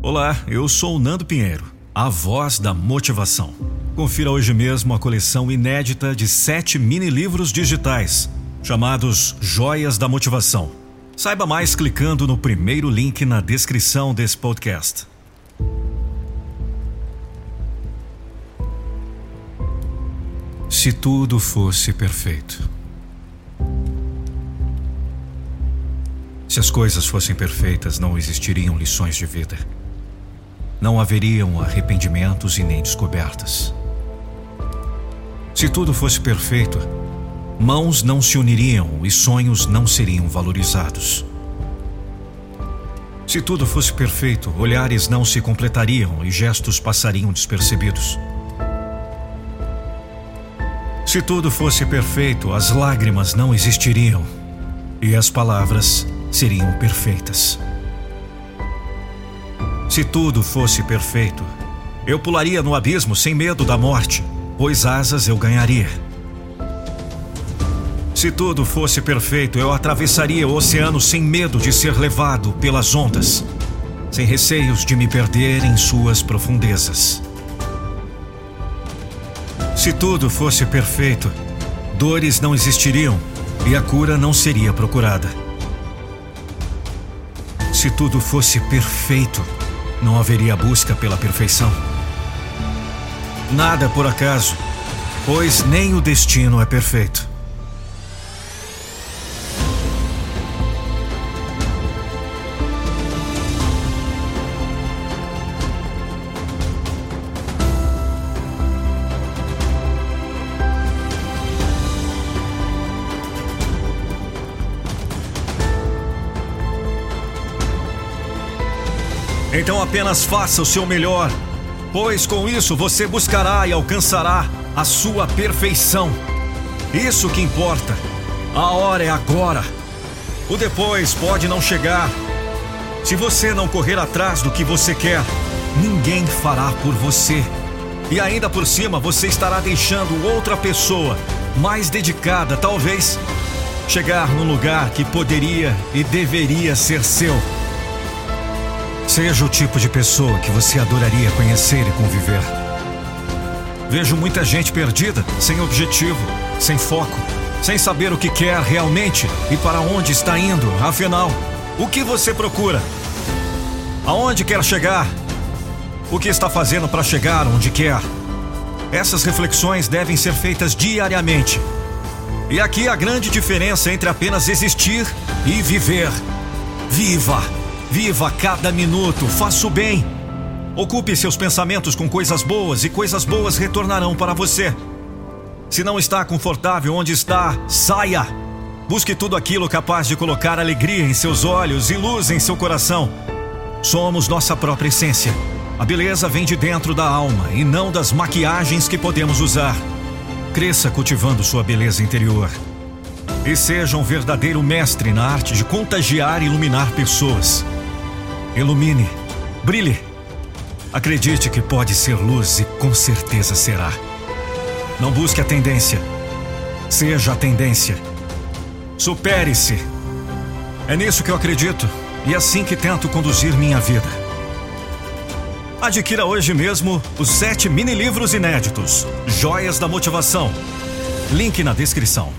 Olá, eu sou o Nando Pinheiro, a voz da motivação. Confira hoje mesmo a coleção inédita de sete mini-livros digitais, chamados Joias da Motivação. Saiba mais clicando no primeiro link na descrição desse podcast. Se tudo fosse perfeito. Se as coisas fossem perfeitas, não existiriam lições de vida. Não haveriam arrependimentos e nem descobertas. Se tudo fosse perfeito, mãos não se uniriam e sonhos não seriam valorizados. Se tudo fosse perfeito, olhares não se completariam e gestos passariam despercebidos. Se tudo fosse perfeito, as lágrimas não existiriam e as palavras seriam perfeitas. Se tudo fosse perfeito, eu pularia no abismo sem medo da morte, pois asas eu ganharia. Se tudo fosse perfeito, eu atravessaria o oceano sem medo de ser levado pelas ondas, sem receios de me perder em suas profundezas. Se tudo fosse perfeito, dores não existiriam e a cura não seria procurada. Se tudo fosse perfeito, não haveria busca pela perfeição. Nada por acaso, pois nem o destino é perfeito. Então apenas faça o seu melhor, pois com isso você buscará e alcançará a sua perfeição. Isso que importa. A hora é agora. O depois pode não chegar. Se você não correr atrás do que você quer, ninguém fará por você. E ainda por cima você estará deixando outra pessoa, mais dedicada talvez, chegar num lugar que poderia e deveria ser seu. Seja o tipo de pessoa que você adoraria conhecer e conviver. Vejo muita gente perdida, sem objetivo, sem foco, sem saber o que quer realmente e para onde está indo. Afinal, o que você procura? Aonde quer chegar? O que está fazendo para chegar onde quer? Essas reflexões devem ser feitas diariamente. E aqui a grande diferença entre apenas existir e viver. Viva! Viva cada minuto, faça o bem. Ocupe seus pensamentos com coisas boas e coisas boas retornarão para você. Se não está confortável onde está, saia. Busque tudo aquilo capaz de colocar alegria em seus olhos e luz em seu coração. Somos nossa própria essência. A beleza vem de dentro da alma e não das maquiagens que podemos usar. Cresça cultivando sua beleza interior. E seja um verdadeiro mestre na arte de contagiar e iluminar pessoas. Ilumine, brilhe. Acredite que pode ser luz e com certeza será. Não busque a tendência. Seja a tendência. Supere-se. É nisso que eu acredito e é assim que tento conduzir minha vida. Adquira hoje mesmo os sete mini livros inéditos, Joias da Motivação. Link na descrição.